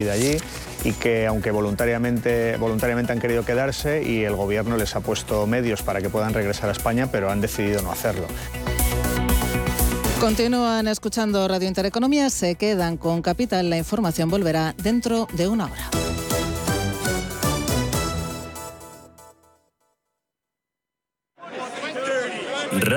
de allí y que aunque voluntariamente, voluntariamente han querido quedarse y el gobierno les ha puesto medios para que puedan regresar a España, pero han decidido no hacerlo. Continúan escuchando Radio Intereconomía, se quedan con Capital, la información volverá dentro de una hora.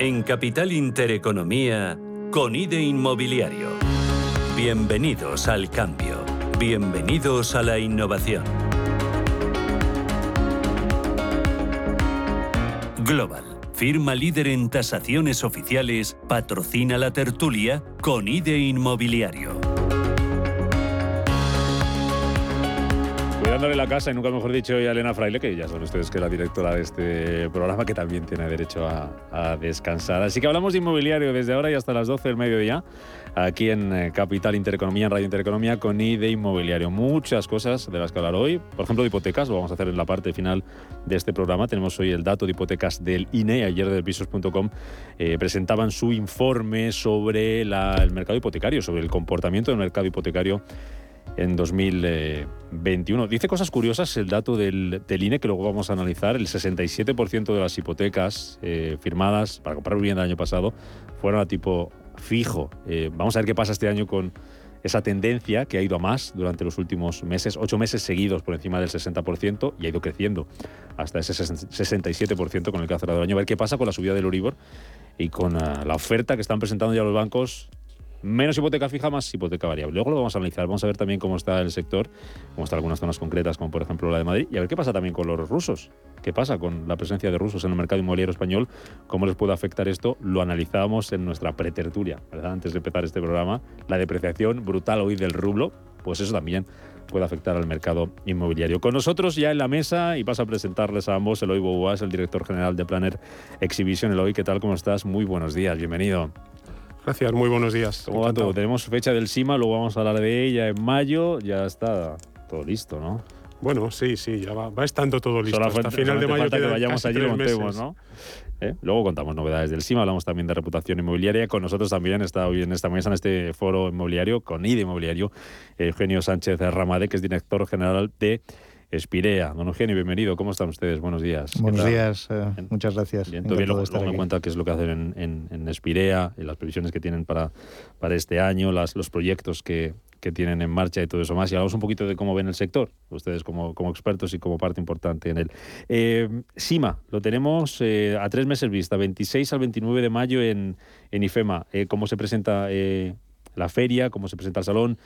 En Capital Intereconomía, con IDE Inmobiliario. Bienvenidos al cambio. Bienvenidos a la innovación. Global, firma líder en tasaciones oficiales, patrocina la tertulia con IDE Inmobiliario. Cuidándole la casa y nunca mejor dicho a Elena Fraile, que ya saben ustedes que es la directora de este programa, que también tiene derecho a, a descansar. Así que hablamos de inmobiliario desde ahora y hasta las 12 del mediodía, aquí en eh, Capital Intereconomía, en Radio Intereconomía, con I de Inmobiliario. Muchas cosas de las que hablar hoy, por ejemplo, de hipotecas, lo vamos a hacer en la parte final de este programa. Tenemos hoy el dato de hipotecas del INE, ayer del pisos.com eh, presentaban su informe sobre la- el mercado hipotecario, sobre el comportamiento del mercado hipotecario en 2021. Dice cosas curiosas el dato del, del INE que luego vamos a analizar. El 67% de las hipotecas eh, firmadas para comprar vivienda el año pasado fueron a tipo fijo. Eh, vamos a ver qué pasa este año con esa tendencia que ha ido a más durante los últimos meses, ocho meses seguidos por encima del 60% y ha ido creciendo hasta ese 67% con el que ha cerrado el año. A ver qué pasa con la subida del Euribor y con ah, la oferta que están presentando ya los bancos Menos hipoteca fija, más hipoteca variable. Luego lo vamos a analizar. Vamos a ver también cómo está el sector, cómo están algunas zonas concretas, como por ejemplo la de Madrid, y a ver qué pasa también con los rusos. ¿Qué pasa con la presencia de rusos en el mercado inmobiliario español? ¿Cómo les puede afectar esto? Lo analizábamos en nuestra pretertulia, ¿verdad? Antes de empezar este programa. La depreciación brutal hoy del rublo, pues eso también puede afectar al mercado inmobiliario. Con nosotros ya en la mesa y paso a presentarles a ambos, Eloy Boboas, el director general de Planner Exhibition. Eloy, ¿qué tal? ¿Cómo estás? Muy buenos días, bienvenido. Gracias, muy buenos días. ¿Cómo va todo? Tenemos fecha del SIMA, luego vamos a hablar de ella en mayo, ya está todo listo, ¿no? Bueno, sí, sí, ya va, va estando todo listo. Hasta falta- final de mayo falta que quedan vayamos casi allí y tres montemos, meses. ¿no? ¿Eh? Luego contamos novedades del SIMA, hablamos también de reputación inmobiliaria. Con nosotros también está hoy en esta mesa, en este foro inmobiliario, con IDE Inmobiliario, Eugenio Sánchez Ramade, que es director general de Espirea. Don Eugenio, bienvenido. ¿Cómo están ustedes? Buenos días. ¿Qué Buenos días, eh, Bien. muchas gracias. Bien, Encantado luego, de estar luego me cuenta qué es lo que hacen en, en, en Espirea, y las previsiones que tienen para, para este año, las, los proyectos que, que tienen en marcha y todo eso más. Y hablamos un poquito de cómo ven el sector, ustedes como, como expertos y como parte importante en él. Eh, SIMA, lo tenemos eh, a tres meses vista, 26 al 29 de mayo en, en IFEMA. Eh, ¿Cómo se presenta eh, la feria? ¿Cómo se presenta el salón?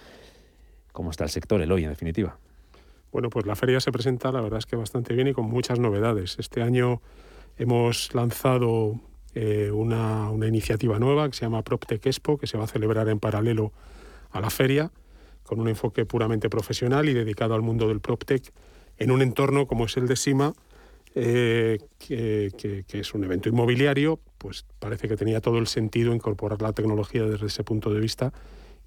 ¿Cómo está el sector, el hoy, en definitiva? Bueno, pues la feria se presenta, la verdad es que bastante bien y con muchas novedades. Este año hemos lanzado eh, una, una iniciativa nueva que se llama PropTech Expo, que se va a celebrar en paralelo a la feria, con un enfoque puramente profesional y dedicado al mundo del PropTech, en un entorno como es el de SIMA, eh, que, que- que es un evento inmobiliario, pues parece que tenía todo el sentido incorporar la tecnología desde ese punto de vista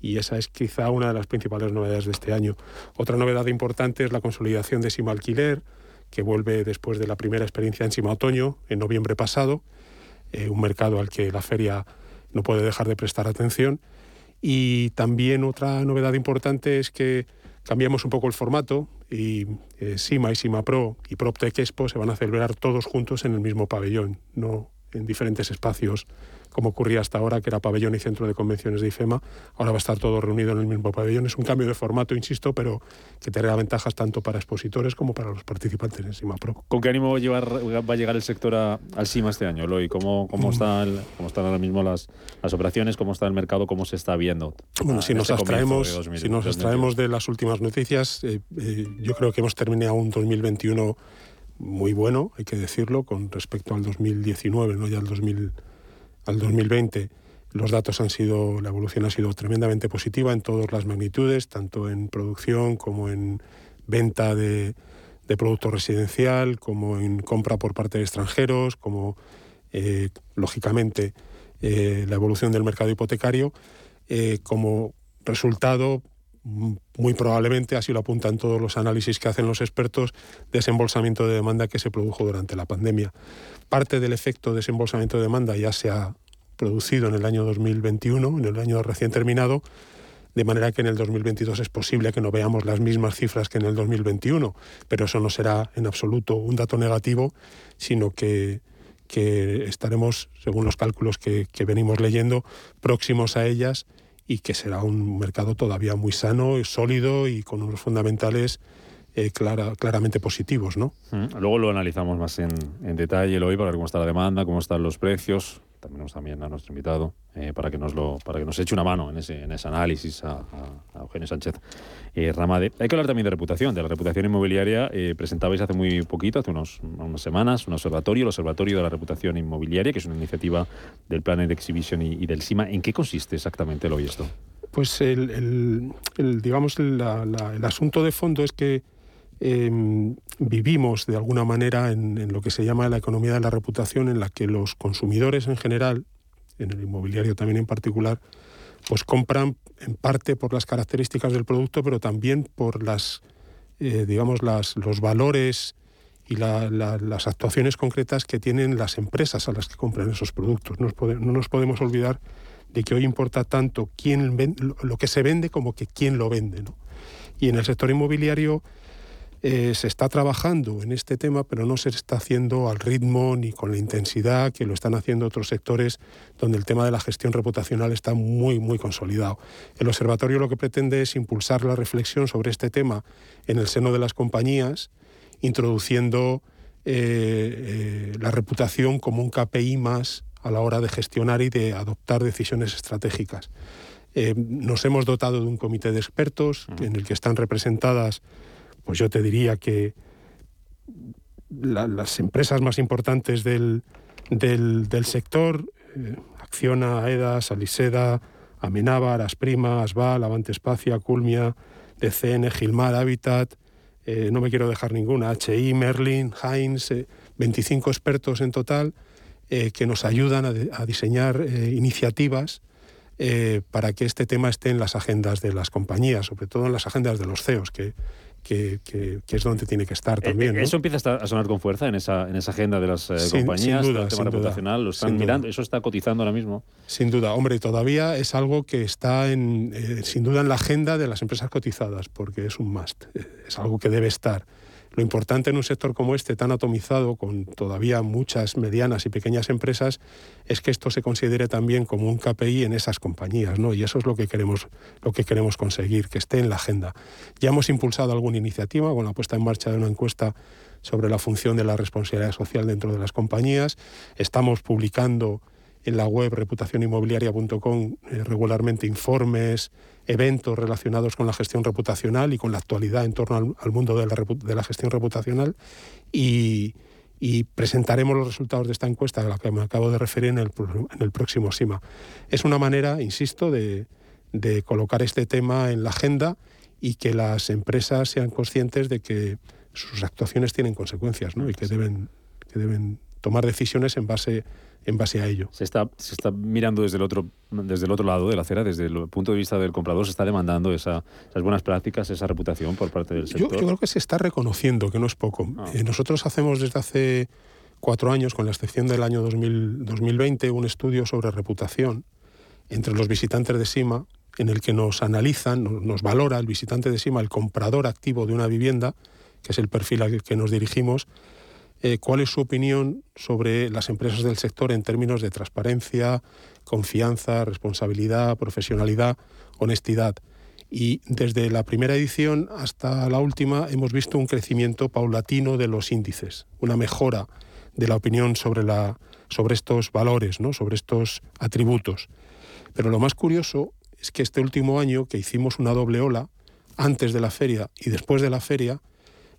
y esa es quizá una de las principales novedades de este año. Otra novedad importante es la consolidación de Sima Alquiler, que vuelve después de la primera experiencia en Sima Otoño, en noviembre pasado, eh, un mercado al que la feria no puede dejar de prestar atención. Y también otra novedad importante es que cambiamos un poco el formato y eh, Sima y Sima Pro y PropTech Expo se van a celebrar todos juntos en el mismo pabellón, no en diferentes espacios como ocurría hasta ahora, que era pabellón y centro de convenciones de IFEMA. Ahora va a estar todo reunido en el mismo pabellón. Es un cambio de formato, insisto, pero que tendrá ventajas tanto para expositores como para los participantes en Sima Pro. ¿Con qué ánimo llevar, va a llegar el sector a- al SIMA este año, Eloy? ¿Cómo, Mm. cómo, está el- cómo están ahora mismo las, las operaciones? ¿Cómo está el mercado? ¿Cómo se está viendo? Bueno, si nos este abstraemos, de 2000, si nos 2022? abstraemos de las últimas noticias, eh, eh, yo creo que hemos terminado un 2021 muy bueno, hay que decirlo, con respecto al 2019, no ya al 2000, al 2020. Los datos han sido, la evolución ha sido tremendamente positiva en todas las magnitudes, tanto en producción como en venta de, producto residencial, como en compra por parte de extranjeros, como eh, lógicamente eh, la evolución del mercado hipotecario, eh, como resultado muy probablemente, así lo apuntan todos los análisis que hacen los expertos, desembolsamiento de demanda que se produjo durante la pandemia. Parte del efecto de desembolsamiento de demanda ya se ha producido en el año 2021, en el año recién terminado, de manera que en el 2022 es posible que no veamos las mismas cifras que en el 2021, pero eso no será en absoluto un dato negativo, sino que, que estaremos, según los cálculos que, venimos leyendo, próximos a ellas y que será un mercado todavía muy sano y sólido y con unos fundamentales eh, clara, claramente positivos. ¿no? Mm, luego lo analizamos más en, en detalle hoy para ver cómo está la demanda, cómo están los precios, tenemos también a nuestro invitado eh, para que nos lo para que nos eche una mano en ese, en ese análisis a, Eugenio Sánchez eh, Ramade. Hay que hablar también de reputación, de la reputación inmobiliaria. Eh, presentabais hace muy poquito, hace unos, unas semanas, un observatorio, el Observatorio de la Reputación Inmobiliaria, que es una iniciativa del Planet Exhibition y, y del CIMA. ¿En qué consiste exactamente lo y esto? Pues el, el, digamos el asunto de fondo es que Em, vivimos de alguna manera en, lo que se llama la economía de la reputación, en la que los consumidores en general, en el inmobiliario también en particular, pues compran en parte por las características del producto, pero también por las, eh, digamos, las, los valores y las actuaciones concretas que tienen las empresas a las que compran esos productos. No nos, podemos olvidar de que hoy importa tanto quién lo que se vende como que quién lo vende. Y en el sector inmobiliario eh, se está trabajando en este tema, pero no se está haciendo al ritmo ni con la intensidad que lo están haciendo otros sectores donde el tema de la gestión reputacional está muy, muy consolidado. El observatorio lo que pretende es impulsar la reflexión sobre este tema en el seno de las compañías, introduciendo eh, eh, la reputación como un KPI más a la hora de gestionar y de adoptar decisiones estratégicas. nos hemos dotado de un comité de expertos en el que están representadas pues yo te diría que las empresas más importantes del, sector, eh, Acciona, AEDAS, Aliseda, Amenábar, Asprima, Asval, Avante Espacia, Culmia, DCN, Gilmar, Habitat, eh, no me quiero dejar ninguna, HI, Merlin, Heinz, 25 eh, expertos en total que nos ayudan a, diseñar iniciativas para que este tema esté en las agendas de las compañías, sobre todo en las agendas de los CEOs, que que, es donde tiene que estar eh, también. ¿Eso empieza a sonar con fuerza en esa, en esa agenda de las eh, compañías? Sin duda, el tema reputacional, ¿lo están mirando? ¿Eso está cotizando ahora mismo? Sin duda, hombre, todavía es algo que está en, eh, sin duda en la agenda de las empresas cotizadas, porque es un must, es algo que debe estar. Lo importante en un sector como este, tan atomizado, con todavía muchas medianas y pequeñas empresas, es que esto se considere también como un KPI en esas compañías, ¿no? Y eso es lo que queremos, lo que queremos conseguir, que esté en la agenda. Ya hemos impulsado alguna iniciativa con la puesta en marcha de una encuesta sobre la función de la responsabilidad social dentro de las compañías. Estamos publicando en la web reputacioninmobiliaria.com eh, regularmente informes, eventos relacionados con la gestión reputacional y con la actualidad en torno al, mundo de la, gestión reputacional y, presentaremos los resultados de esta encuesta a la que me acabo de referir en el, próximo SIMA. Es una manera, insisto, de, colocar este tema en la agenda y que las empresas sean conscientes de que sus actuaciones tienen consecuencias y que deben, que deben tomar decisiones en base en base a ello. Se está, se está mirando desde el, otro, desde el otro lado de la acera, desde el punto de vista del comprador, se está demandando esa, esas buenas prácticas, esa reputación por parte del sector. Yo, creo que se está reconociendo, que no es poco. Ah. Eh, nosotros hacemos desde hace cuatro años, con la excepción del año 2020, un estudio sobre reputación entre los visitantes de SIMA, en el que nos analizan, nos valora el visitante de SIMA, el comprador activo de una vivienda, que es el perfil al que nos dirigimos, eh, cuál es su opinión sobre las empresas del sector en términos de transparencia, confianza, responsabilidad, profesionalidad, honestidad. Y desde la primera edición hasta la última hemos visto un crecimiento paulatino de los índices, una mejora de la opinión sobre, la, sobre estos valores, ¿no? sobre estos atributos. Pero lo más curioso es que este último año que hicimos una doble ola, antes de la feria y después de la feria,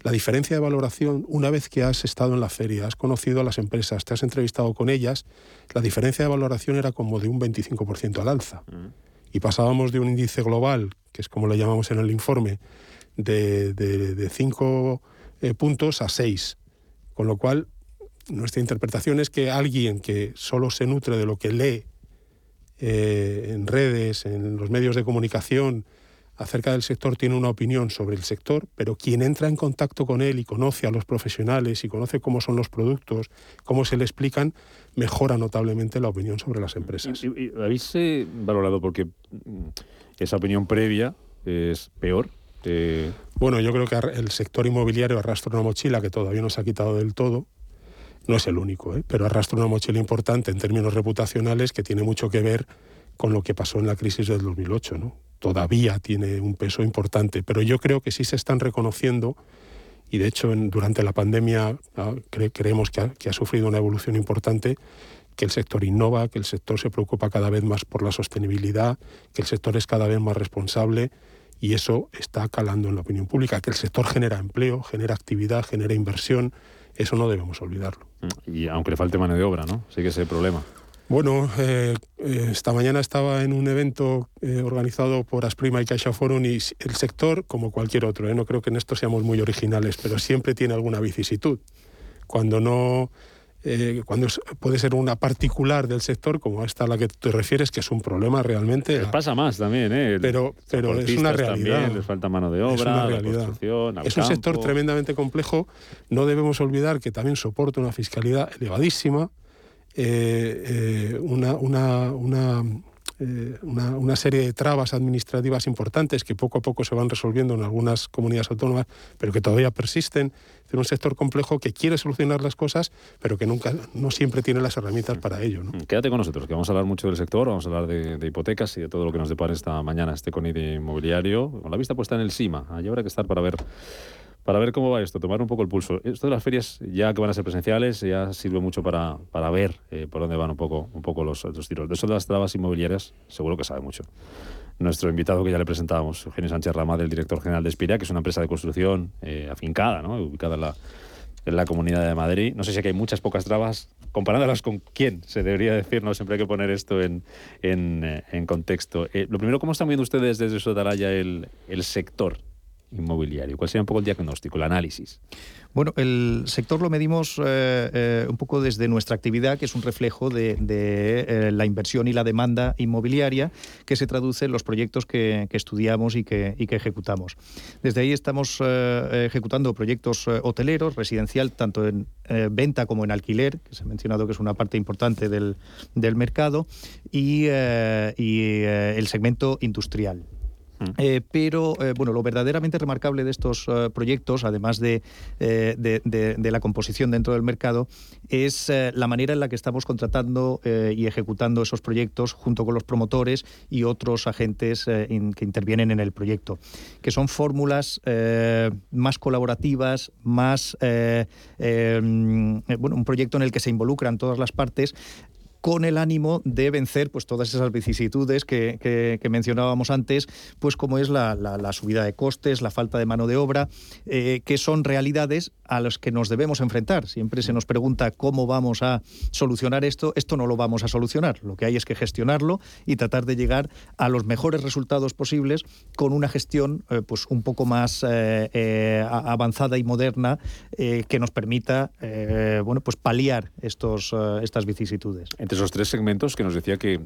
la diferencia de valoración, una vez que has estado en la feria, has conocido a las empresas, te has entrevistado con ellas, la diferencia de valoración era como de un 25% al alza. Mm. Y pasábamos de un índice global, que es como lo llamamos en el informe, de 5 puntos a 6. Con lo cual, nuestra interpretación es que alguien que solo se nutre de lo que lee en redes, en los medios de comunicación, acerca del sector tiene una opinión sobre el sector, pero quien entra en contacto con él y conoce a los profesionales y conoce cómo son los productos, cómo se le explican, mejora notablemente la opinión sobre las empresas. ¿Y, habéis eh, valorado porque mm, esa opinión previa es peor? Eh, bueno, yo creo que el sector inmobiliario arrastra una mochila que todavía no se ha quitado del todo. No es el único, ¿eh? pero arrastra una mochila importante en términos reputacionales que tiene mucho que ver con lo que pasó en la crisis del 2008. ¿no? Todavía tiene un peso importante, pero yo creo que sí se están reconociendo y de hecho durante la pandemia creemos que ha, sufrido una evolución importante, que el sector innova, que el sector se preocupa cada vez más por la sostenibilidad, que el sector es cada vez más responsable y eso está calando en la opinión pública, que el sector genera empleo, genera actividad, genera inversión, eso no debemos olvidarlo. Y aunque le falte mano de obra, ¿no? Sí que es el problema. Bueno, eh, eh, esta mañana estaba en un evento eh, organizado por Asprima y CaixaForum y el sector, como cualquier otro, no creo que en esto seamos muy originales, pero siempre tiene alguna vicisitud. Cuando no, cuando puede ser una particular del sector, como esta a la que te refieres, que es un problema realmente. Les pasa más también, ¿eh? Pero, pero es una realidad. les falta mano de obra, es una realidad. es un sector tremendamente complejo. No debemos olvidar que también soporta una fiscalidad elevadísima eh, eh, una, una, una, eh, una, una, serie de trabas administrativas importantes que poco a poco se van resolviendo en algunas comunidades autónomas, pero que todavía persisten. Es un sector complejo que quiere solucionar las cosas, pero que nunca, no siempre tiene las herramientas para ello. ¿no? Quédate con nosotros, que vamos a hablar mucho del sector, vamos a hablar de, hipotecas y de todo lo que nos depara esta mañana este CONIDE inmobiliario, con la vista puesta en el SIMA. Allí habrá que estar para ver para ver cómo va esto, tomar un poco el pulso. Esto de las ferias, ya que van a ser presenciales, ya sirve mucho para, para ver eh, por dónde van un poco, un poco los, los, tiros. De eso de las trabas inmobiliarias, seguro que sabe mucho. Nuestro invitado que ya le presentábamos, Eugenio Sánchez Ramá, el director general de Espiria, que es una empresa de construcción eh, afincada, ¿no? ubicada en la, en la Comunidad de Madrid. No sé si aquí hay muchas, pocas trabas, comparándolas con quién, se debería decir, no siempre hay que poner esto en, en, eh, contexto. lo primero, ¿cómo están viendo ustedes desde Sotaraya el, el sector inmobiliario? ¿Cuál sería un poco el diagnóstico, el análisis? Bueno, el sector lo medimos eh, eh, un poco desde nuestra actividad, que es un reflejo de, eh, la inversión y la demanda inmobiliaria que se traduce en los proyectos que, estudiamos y que, ejecutamos. Desde ahí estamos ejecutando proyectos hoteleros, residencial, tanto en venta como en alquiler, que se ha mencionado que es una parte importante del, mercado, y el segmento industrial. Mm. Eh, pero eh, bueno, lo verdaderamente remarcable de estos eh, proyectos, además de, de, la composición dentro del mercado, es la manera en la que estamos contratando y ejecutando esos proyectos junto con los promotores y otros agentes que intervienen en el proyecto, que son fórmulas más colaborativas, más bueno, un proyecto en el que se involucran todas las partes con el ánimo de vencer pues, todas esas vicisitudes que, mencionábamos antes, pues como es la, subida de costes, la falta de mano de obra, eh, que son realidades a las que nos debemos enfrentar. Siempre se nos pregunta cómo vamos a solucionar esto. Esto no lo vamos a solucionar. Lo que hay es que gestionarlo y tratar de llegar a los mejores resultados posibles con una gestión eh, pues, un poco más eh, avanzada y moderna que nos permita bueno, pues paliar estos, estas vicisitudes entre esos tres segmentos que nos decía que,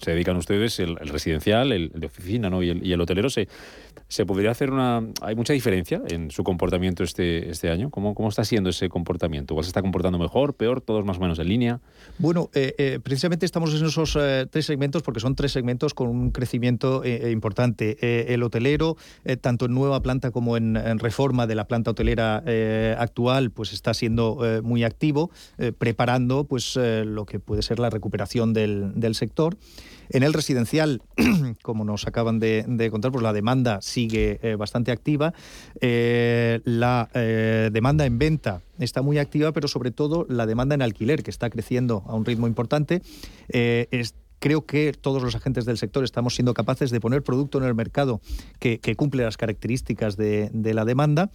se dedican ustedes, el, residencial, el, de oficina ¿no? y, el, y el hotelero, se, se podría hacer una... ¿Hay mucha diferencia en su comportamiento este, este año? ¿Cómo, ¿Cómo está siendo ese comportamiento? ¿Cuál se está comportando mejor, peor, todos más o menos en línea? Bueno, eh, eh, precisamente estamos en esos eh, tres segmentos porque son tres segmentos con un crecimiento importante. el hotelero, tanto en nueva planta como en, en reforma de la planta hotelera actual, pues está siendo muy activo, preparando pues lo que puede ser la recuperación del, del sector. En el residencial, como nos acaban de, contar, pues la demanda sigue eh, bastante activa. Eh, la eh, demanda en venta está muy activa, pero sobre todo la demanda en alquiler, que está creciendo a un ritmo importante. Creo que todos los agentes del sector estamos siendo capaces de poner producto en el mercado que, cumple las características de, la demanda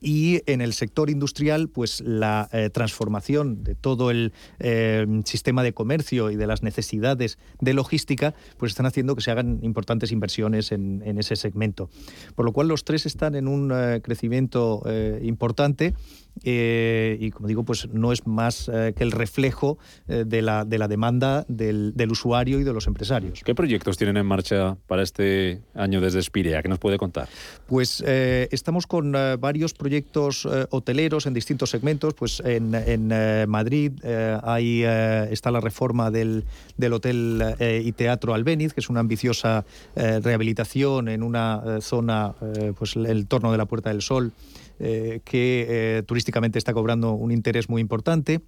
y en el sector industrial, pues la eh, transformación de todo el eh, sistema de comercio y de las necesidades de logística, pues están haciendo que se hagan importantes inversiones en, ese segmento. Por lo cual los tres están en un eh, crecimiento importante eh, y como digo, pues no es más eh, que el reflejo eh, de, la, de la demanda del, del, usuario y de los empresarios. ¿Qué proyectos tienen en marcha para este año desde Spirea? ¿Qué nos puede contar? Pues estamos con varios proyectos hoteleros en distintos segmentos. Pues en, en Madrid ahí está la reforma del, del Hotel y Teatro Albéniz, que es una ambiciosa rehabilitación en una zona, pues el torno de la Puerta del Sol. Eh, que eh, turísticamente está cobrando un interés muy importante.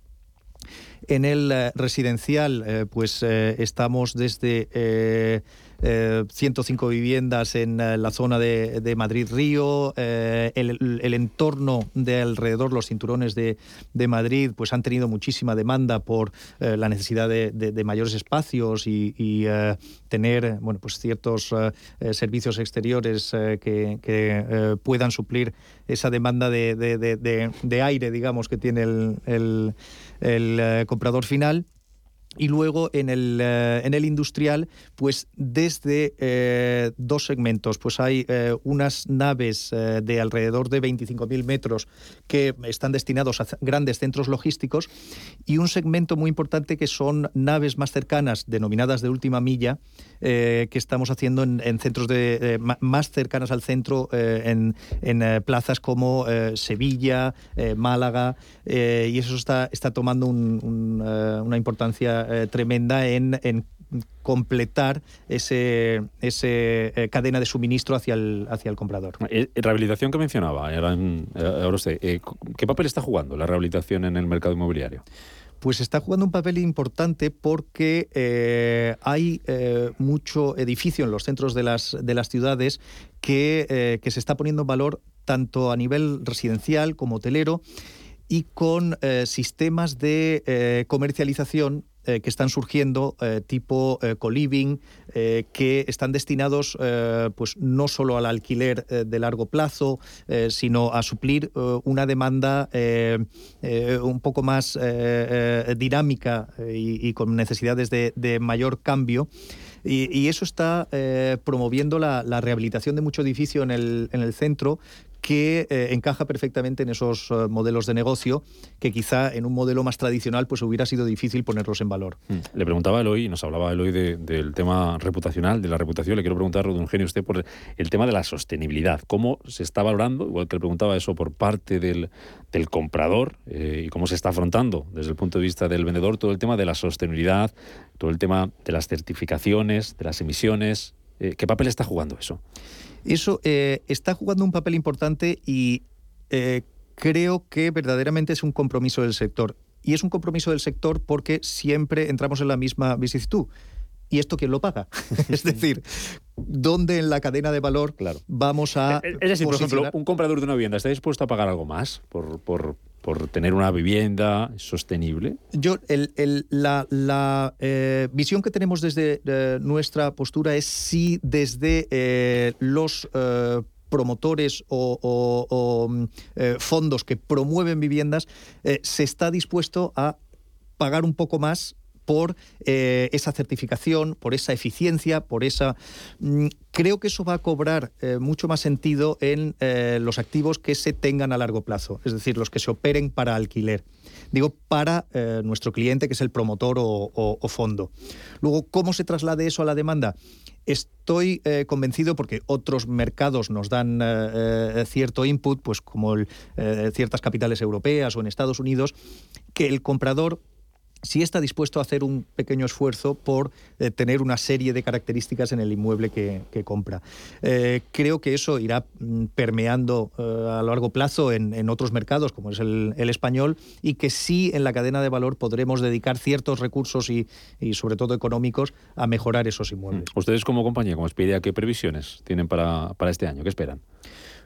En el eh, residencial, pues estamos desde 105 eh, viviendas en eh, la zona de, Madrid-Río, eh, el, entorno de alrededor, los cinturones de, Madrid, pues han tenido muchísima demanda por la necesidad de, mayores espacios y, tener bueno, pues ciertos servicios exteriores que, puedan suplir esa demanda de, aire, digamos, que tiene el, el comprador final. Y luego en el, eh, en el industrial, pues desde eh, dos segmentos, pues hay eh, unas naves de alrededor de 25.000 metros que están destinados a grandes centros logísticos y un segmento muy importante que son naves más cercanas, denominadas de última milla, que estamos haciendo en, centros de, más cercanas al centro, en, en plazas como Sevilla, Málaga, y eso está, está tomando una importancia eh, tremenda en, completar ese, ese eh, cadena de suministro hacia el, hacia el comprador. Eh, rehabilitación que mencionaba, ahora, ¿qué papel está jugando la rehabilitación en el mercado inmobiliario? Pues está jugando un papel importante porque hay mucho edificio en los centros de las, de las ciudades que, que, se está poniendo en valor tanto a nivel residencial como hotelero y con sistemas de comercialización eh, que están surgiendo eh, tipo eh, co-living, que están destinados pues no solo al alquiler de largo plazo, sino a suplir una demanda un poco más dinámica y, con necesidades de, mayor cambio. Y, eso está promoviendo la, rehabilitación de mucho edificio en el, en el centro que eh, encaja perfectamente en esos eh, modelos de negocio que quizá en un modelo más tradicional pues hubiera sido difícil ponerlos en valor. Mm. Le preguntaba a Eloy, nos hablaba Eloy del tema reputacional, de la reputación, le quiero preguntar, don Eugenio, usted por el tema de la sostenibilidad. ¿Cómo se está valorando, igual que le preguntaba eso por parte del, comprador eh, y cómo se está afrontando desde el punto de vista del vendedor todo el tema de la sostenibilidad, todo el tema de las certificaciones, de las emisiones? ¿Qué papel está jugando eso? Eso eh, está jugando un papel importante y eh, creo que verdaderamente es un compromiso del sector. Y es un compromiso del sector porque siempre entramos en la misma vicisitud. ¿Y esto quién lo paga? es decir, ¿dónde en la cadena de valor vamos a... Eh, es decir, por ejemplo, un comprador de una vivienda está dispuesto a pagar algo más por, por, por tener una vivienda sostenible? Yo, la, eh, visión que tenemos desde eh, nuestra postura es si desde eh, los promotores o, mm, fondos que promueven viviendas se está dispuesto a pagar un poco más por eh, esa certificación, por esa eficiencia, por esa... Mm, creo que eso va a cobrar eh, mucho más sentido en eh, los activos que se tengan a largo plazo, es decir, los que se operen para alquiler. Digo, para nuestro cliente, que es el promotor o, fondo. Luego, ¿cómo se traslade eso a la demanda? Estoy convencido porque otros mercados nos dan cierto input, pues como ciertas capitales europeas o en Estados Unidos, que el comprador si está dispuesto a hacer un pequeño esfuerzo por eh, tener una serie de características en el inmueble que, compra. Eh, creo que eso irá mm, permeando eh, a largo plazo en, otros mercados, como es el, español, y que sí en la cadena de valor podremos dedicar ciertos recursos y, sobre todo económicos a mejorar esos inmuebles. Ustedes como compañía, como Expedia, ¿qué previsiones tienen para, para este año? ¿Qué esperan?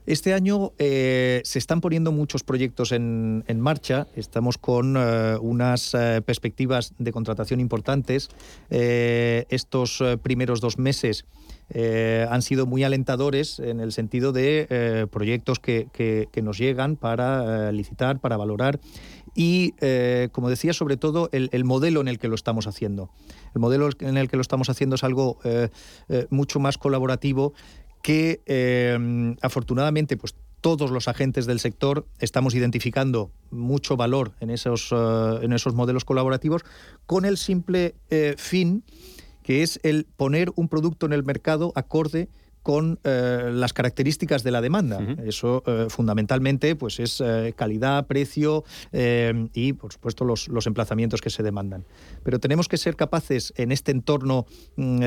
Este año se están poniendo muchos proyectos en, marcha. Estamos con unas perspectivas de contratación importantes. estos primeros dos meses han sido muy alentadores en el sentido de proyectos que, nos llegan para licitar, para valorar y, eh, como decía, sobre todo el, modelo en el que lo estamos haciendo. El modelo en el que lo estamos haciendo es algo eh, eh, mucho más colaborativo que, afortunadamente, pues todos los agentes del sector estamos identificando mucho valor en esos, en esos modelos colaborativos con el simple fin que es el poner un producto en el mercado acorde con eh, las características de la demanda. Eso eh, fundamentalmente pues es eh, calidad, precio y por supuesto los, los, emplazamientos que se demandan. Pero tenemos que ser capaces en este entorno mm,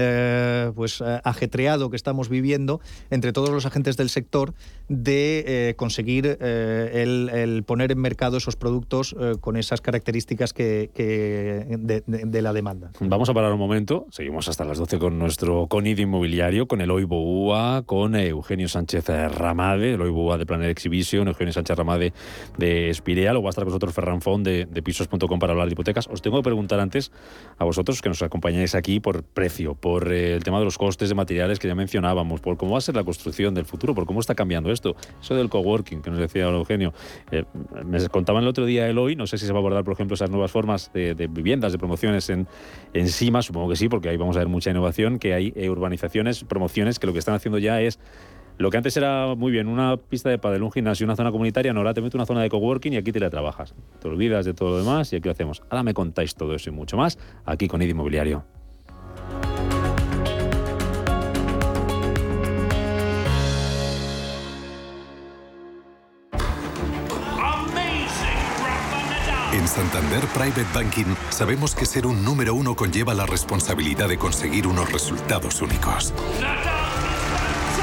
pues ajetreado que estamos viviendo entre todos los agentes del sector de conseguir el, poner en mercado esos productos con esas características que, de, la demanda. Vamos a parar un momento. Seguimos hasta las 12 con nuestro CONID inmobiliario, con el Con eh, Eugenio Sánchez Ramade, el OIBUA de Planet Exhibition, Eugenio Sánchez Ramade de Espirea, luego va a estar con nosotros Ferran Font de, Pisos.com para hablar de hipotecas. Os tengo que preguntar antes a vosotros que nos acompañáis aquí por precio, por eh, el tema de los costes de materiales que ya mencionábamos, por cómo va a ser la construcción del futuro, por cómo está cambiando esto. Eso del coworking que nos decía Eugenio. Eh, me contaban el otro día el hoy, no sé si se va a abordar, por ejemplo, esas nuevas formas de, viviendas, de promociones en, encima, supongo que sí, porque ahí vamos a ver mucha innovación, que hay urbanizaciones, promociones que lo que están haciendo ya es lo que antes era muy bien, una pista de pádel, un gimnasio, una zona comunitaria, ahora te meto una zona de coworking y aquí te la trabajas. Te olvidas de todo lo demás y aquí lo hacemos. Ahora me contáis todo eso y mucho más aquí con ID Inmobiliario. En Santander Private Banking sabemos que ser un número uno conlleva la responsabilidad de conseguir unos resultados únicos.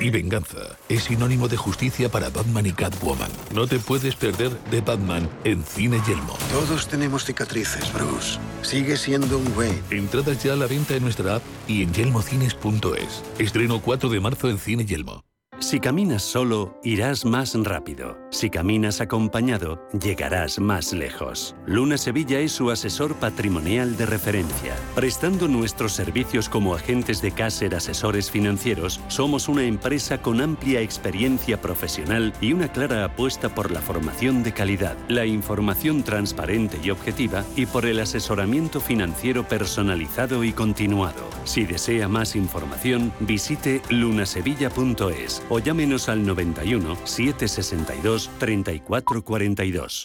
Y venganza es sinónimo de justicia para Batman y Catwoman. No te puedes perder de Batman en Cine Yelmo. Todos tenemos cicatrices, Bruce. Sigue siendo un güey. Entradas ya a la venta en nuestra app y en yelmocines.es. Estreno 4 de marzo en Cine Yelmo. Si caminas solo, irás más rápido. Si caminas acompañado, llegarás más lejos. Luna Sevilla es su asesor patrimonial de referencia. Prestando nuestros servicios como agentes de Caser Asesores Financieros, somos una empresa con amplia experiencia profesional y una clara apuesta por la formación de calidad, la información transparente y objetiva y por el asesoramiento financiero personalizado y continuado. Si desea más información, visite lunasevilla.es o llámenos al 91 762 3442.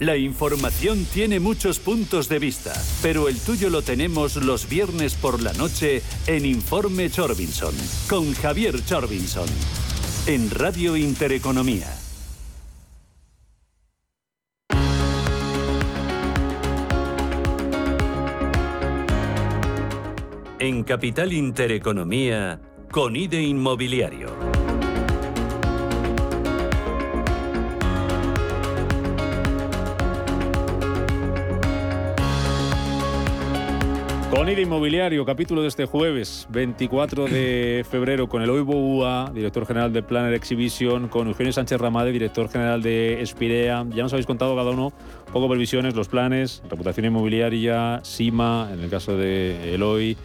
La información tiene muchos puntos de vista, pero el tuyo lo tenemos los viernes por la noche en Informe Chorbinson, con Javier Chorbinson, en Radio Intereconomía. En Capital Intereconomía, con IDE Inmobiliario. Con Inmobiliario, capítulo de este jueves, 24 de febrero, con el UA, director general de Planner Exhibition, con Eugenio Sánchez Ramade, director general de Espirea. Ya nos habéis contado cada uno un poco previsiones, los planes, reputación inmobiliaria, SIMA, en el caso de Eloy,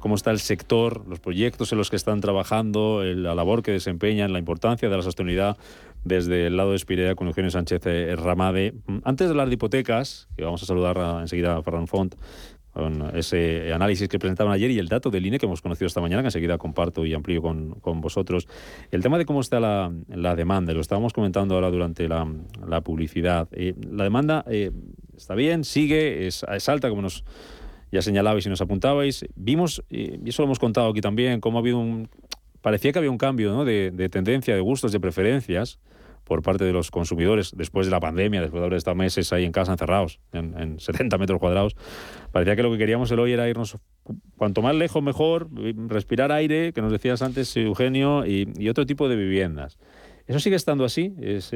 cómo está el sector, los proyectos en los que están trabajando, la labor que desempeñan, la importancia de la sostenibilidad desde el lado de Espirea con Eugenio Sánchez Ramade. Antes de hablar de hipotecas, que vamos a saludar enseguida a Ferran Font, con ese análisis que presentaban ayer y el dato del INE que hemos conocido esta mañana, que enseguida comparto y amplío con, con vosotros. El tema de cómo está la, la, demanda, lo estábamos comentando ahora durante la, la publicidad. Eh, la demanda eh, está bien, sigue, es, es, alta, como nos ya señalabais y nos apuntabais. Vimos, y eso lo hemos contado aquí también, cómo ha habido un... Parecía que había un cambio ¿no? de, de tendencia, de gustos, de preferencias por parte de los consumidores después de la pandemia, después de haber estado meses ahí en casa encerrados, en, en 70 metros cuadrados. Parecía que lo que queríamos el hoy era irnos cuanto más lejos mejor, respirar aire, que nos decías antes Eugenio, y, y otro tipo de viviendas. ¿Eso sigue estando así?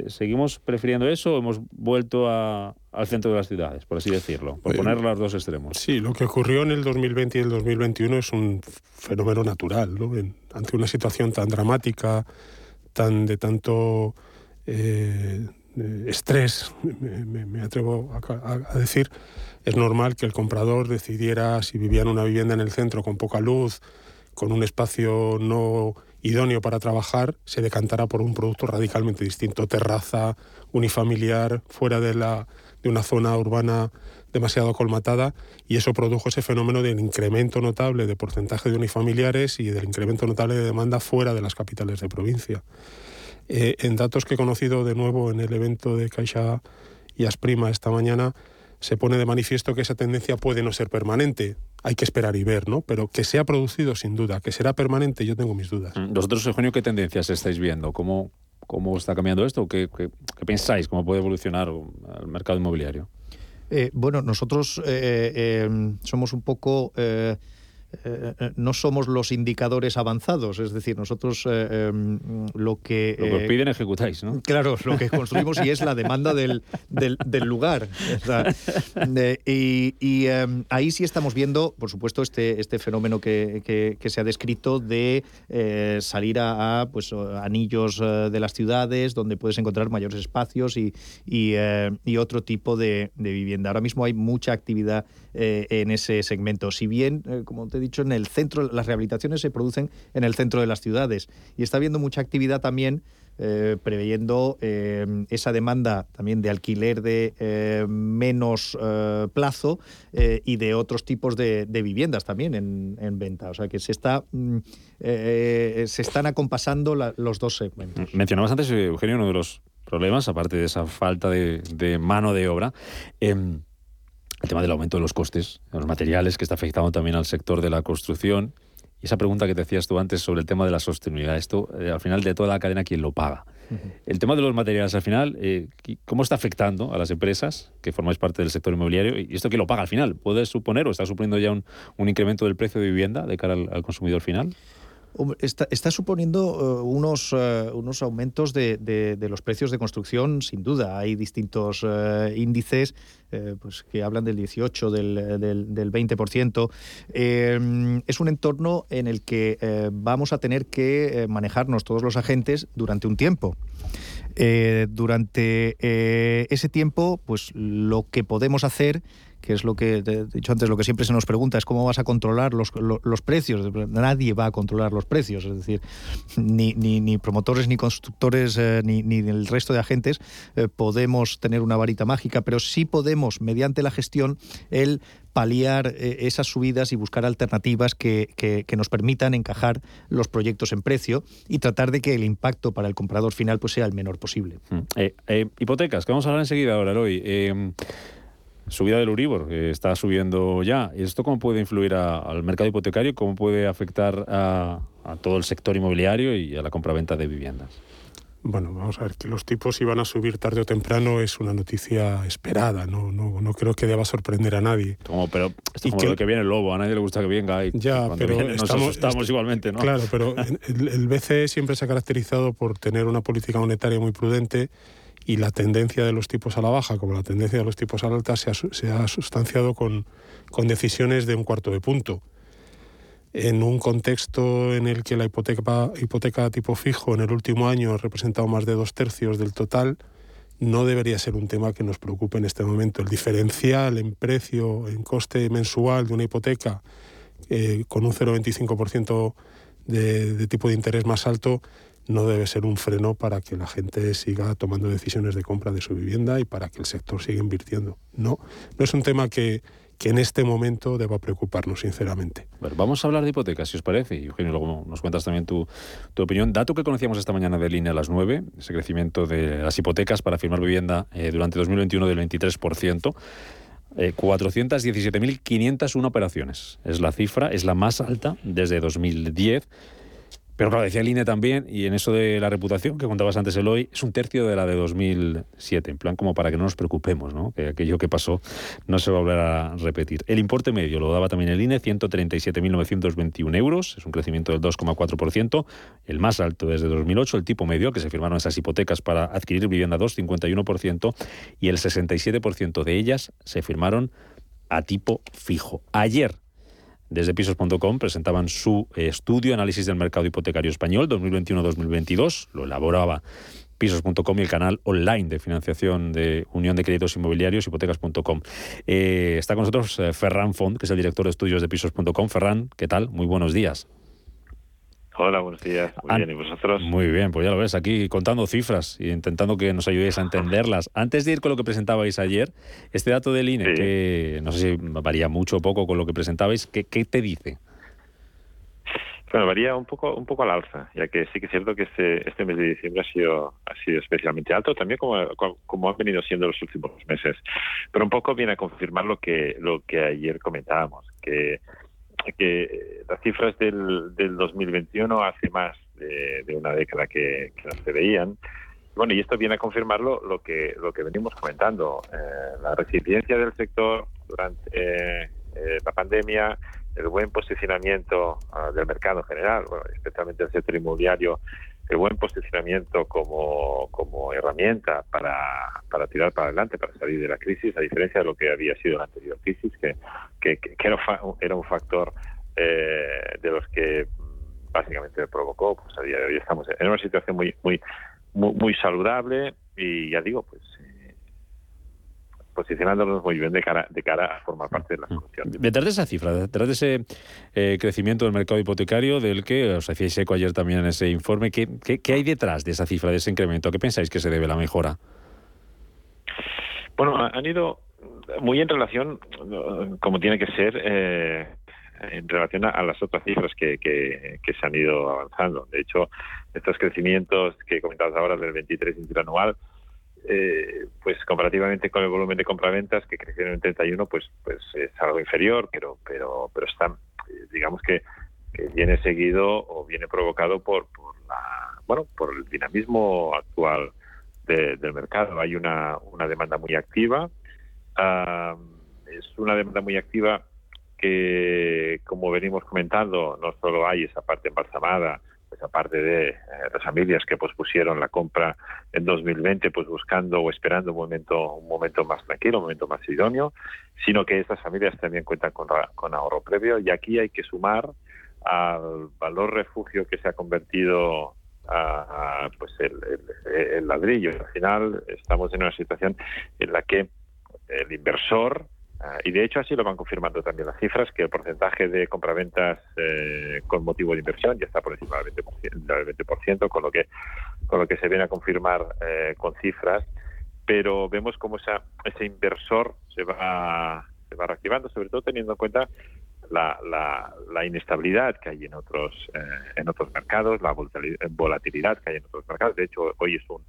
¿Seguimos prefiriendo eso o hemos vuelto a, al centro de las ciudades, por así decirlo? Por poner los dos extremos. Sí, lo que ocurrió en el 2020 y el 2021 es un fenómeno natural, ¿no? Ante una situación tan dramática, tan de tanto eh, estrés, me, atrevo a, a, decir, es normal que el comprador decidiera si vivía en una vivienda en el centro con poca luz, con un espacio no idóneo para trabajar, se decantara por un producto radicalmente distinto, terraza, unifamiliar, fuera de, la, de una zona urbana demasiado colmatada y eso produjo ese fenómeno del incremento notable de porcentaje de unifamiliares y del incremento notable de demanda fuera de las capitales de provincia. Eh, en datos que he conocido de nuevo en el evento de Caixa y Asprima esta mañana, se pone de manifiesto que esa tendencia puede no ser permanente. Hay que esperar y ver, ¿no? Pero que se ha producido sin duda, que será permanente, yo tengo mis dudas. ¿Vosotros, Eugenio, qué tendencias estáis viendo? ¿Cómo, cómo está cambiando esto? ¿Qué, qué, qué pensáis? ¿Cómo puede evolucionar el mercado inmobiliario? Eh, bueno, nosotros eh, eh, somos un poco eh, no somos los indicadores avanzados, es decir, nosotros eh, lo que... Lo que piden ejecutáis, ¿no? Claro, lo que construimos y es la demanda del, del, del lugar. Y, y ahí sí estamos viendo, por supuesto, este, este fenómeno que, que, que se ha descrito de eh, salir a, a, pues, anillos de las ciudades donde puedes encontrar mayores espacios y, y, y otro tipo de, de, vivienda. Ahora mismo hay mucha actividad en ese segmento. Si bien, como te he dicho, en el centro, las rehabilitaciones se producen en el centro de las ciudades y está habiendo mucha actividad también eh, preveyendo eh, esa demanda también de alquiler de eh, menos eh, plazo y de otros tipos de, viviendas también en, en, venta. O sea que se está mm, se están acompasando la, los dos segmentos. Mencionabas antes, Eugenio, uno de los problemas, aparte de esa falta de, de mano de obra. El tema del aumento de los costes, de los materiales, que está afectando también al sector de la construcción. Y esa pregunta que te hacías tú antes sobre el tema de la sostenibilidad, esto eh, al final de toda la cadena, ¿quién lo paga? Uh -huh. El tema de los materiales al final, eh, ¿cómo está afectando a las empresas que formáis parte del sector inmobiliario? ¿Y esto quién lo paga al final? ¿Puede suponer o está suponiendo ya un, un incremento del precio de vivienda de cara al, al consumidor final? Está, está, suponiendo uh, unos, uh, unos aumentos de, de, los precios de construcción, sin duda. Hay distintos uh, índices eh, pues, que hablan del 18, del, del, del 20%. Eh, es un entorno en el que eh, vamos a tener que manejarnos todos los agentes durante un tiempo. durante ese tiempo, pues lo que podemos hacer que es lo que he dicho antes, lo que siempre se nos pregunta es cómo vas a controlar los, los, precios. Nadie va a controlar los precios, es decir, ni, ni, promotores, ni constructores, eh, ni, ni, el resto de agentes eh, podemos tener una varita mágica, pero sí podemos, mediante la gestión, el paliar eh, esas subidas y buscar alternativas que, que, que, nos permitan encajar los proyectos en precio y tratar de que el impacto para el comprador final pues, sea el menor posible. Mm. Hipotecas, que vamos a hablar enseguida ahora, Eloy subida del Uribor, que está subiendo ya. ¿Y esto cómo puede influir a, al mercado hipotecario? ¿Cómo puede afectar a, a, todo el sector inmobiliario y a la compraventa de viviendas? Bueno, vamos a ver, que los tipos iban a subir tarde o temprano es una noticia esperada, no, no, no creo que deba sorprender a nadie. Como, pero esto es como que, lo que viene el lobo, a nadie le gusta que venga y ya, pero viene, nos estamos, asustamos est igualmente, ¿no? Claro, pero el, el BCE siempre se ha caracterizado por tener una política monetaria muy prudente y la tendencia de los tipos a la baja, como la tendencia de los tipos a la alta, se ha, sustanciado con, con, decisiones de un cuarto de punto. En un contexto en el que la hipoteca, hipoteca tipo fijo en el último año ha representado más de dos tercios del total, no debería ser un tema que nos preocupe en este momento. El diferencial en precio, en coste mensual de una hipoteca eh, con un 0,25% de, de tipo de interés más alto no debe ser un freno para que la gente siga tomando decisiones de compra de su vivienda y para que el sector siga invirtiendo. No, no es un tema que, que en este momento deba preocuparnos, sinceramente. vamos a hablar de hipotecas, si os parece. Y Eugenio, luego nos cuentas también tu, tu opinión. Dato que conocíamos esta mañana de línea a las 9, ese crecimiento de las hipotecas para firmar vivienda eh, durante 2021 del 23%. Eh, 417.501 operaciones. Es la cifra, es la más alta desde 2010. Pero claro, decía el INE también, y en eso de la reputación que contabas antes, Eloy, es un tercio de la de 2007, en plan como para que no nos preocupemos, ¿no? que aquello que pasó no se va a volver a repetir. El importe medio lo daba también el INE, 137.921 euros, es un crecimiento del 2,4%, el más alto desde 2008, el tipo medio, que se firmaron esas hipotecas para adquirir vivienda 2,51%, y el 67% de ellas se firmaron a tipo fijo. Ayer, desde pisos.com presentaban su eh, estudio Análisis del Mercado Hipotecario Español 2021-2022. Lo elaboraba pisos.com y el canal online de financiación de Unión de Créditos Inmobiliarios, hipotecas.com. Eh, está con nosotros eh, Ferran Font, que es el director de estudios de pisos.com. Ferran, ¿qué tal? Muy buenos días. Hola, buenos días. Muy bien, ¿y vosotros? Muy bien, pues ya lo ves, aquí contando cifras y intentando que nos ayudéis a entenderlas. Antes de ir con lo que presentabais ayer, este dato del INE, que no sé si varía mucho o poco con lo que presentabais, ¿qué, qué te dice? Bueno, varía un poco un poco al alza, ya que sí que es cierto que este, este mes de diciembre ha sido ha sido especialmente alto, también como, como han venido siendo los últimos meses. Pero un poco viene a confirmar lo que lo que ayer comentábamos, que que las cifras del, del 2021 hace más de, una década que, no se veían. Bueno, y esto viene a confirmarlo lo que lo que venimos comentando, eh, la resiliencia del sector durante eh, la pandemia, el buen posicionamiento ah, del mercado en general, bueno, especialmente el sector inmobiliario el buen posicionamiento como, como herramienta para, para tirar para adelante, para salir de la crisis, a diferencia de lo que había sido la anterior crisis, que, que, era, era, un factor eh, de los que básicamente provocó, pues a día de hoy estamos en una situación muy, muy, muy, muy saludable y ya digo, pues posicionándonos muy bien de cara, de cara a formar parte de la solución. Detrás de esa cifra, detrás de ese eh, crecimiento del mercado hipotecario, del que os hacíais eco ayer también en ese informe, ¿qué, ¿qué, hay detrás de esa cifra, de ese incremento? ¿A qué pensáis que se debe la mejora? Bueno, han ido muy en relación, como tiene que ser, eh, en relación a, las otras cifras que, que, se han ido avanzando. De hecho, estos crecimientos que comentabas ahora del 23 interanual, eh, pues comparativamente con el volumen de compraventas que crecieron en 31 pues pues es algo inferior pero pero pero está eh, digamos que, viene seguido o viene provocado por, por la bueno por el dinamismo actual del mercado. Hay una, una demanda muy activa es una demanda muy activa que como venimos comentando no solo hay esa parte embalsamada pues aparte de eh, las familias que pospusieron la compra en 2020, pues buscando o esperando un momento, un momento más tranquilo, un momento más idóneo, sino que estas familias también cuentan con, con ahorro previo y aquí hay que sumar al valor refugio que se ha convertido a, pues el, el, ladrillo. Al final estamos en una situación en la que el inversor Ah, y de hecho así lo van confirmando también las cifras, que el porcentaje de compraventas eh, con motivo de inversión ya está por encima del 20%, con lo que con lo que se viene a confirmar eh, con cifras, pero vemos cómo esa, ese inversor se va se va reactivando, sobre todo teniendo en cuenta la, la, inestabilidad que hay en otros eh, en otros mercados, la volatilidad que hay en otros mercados. De hecho, hoy es un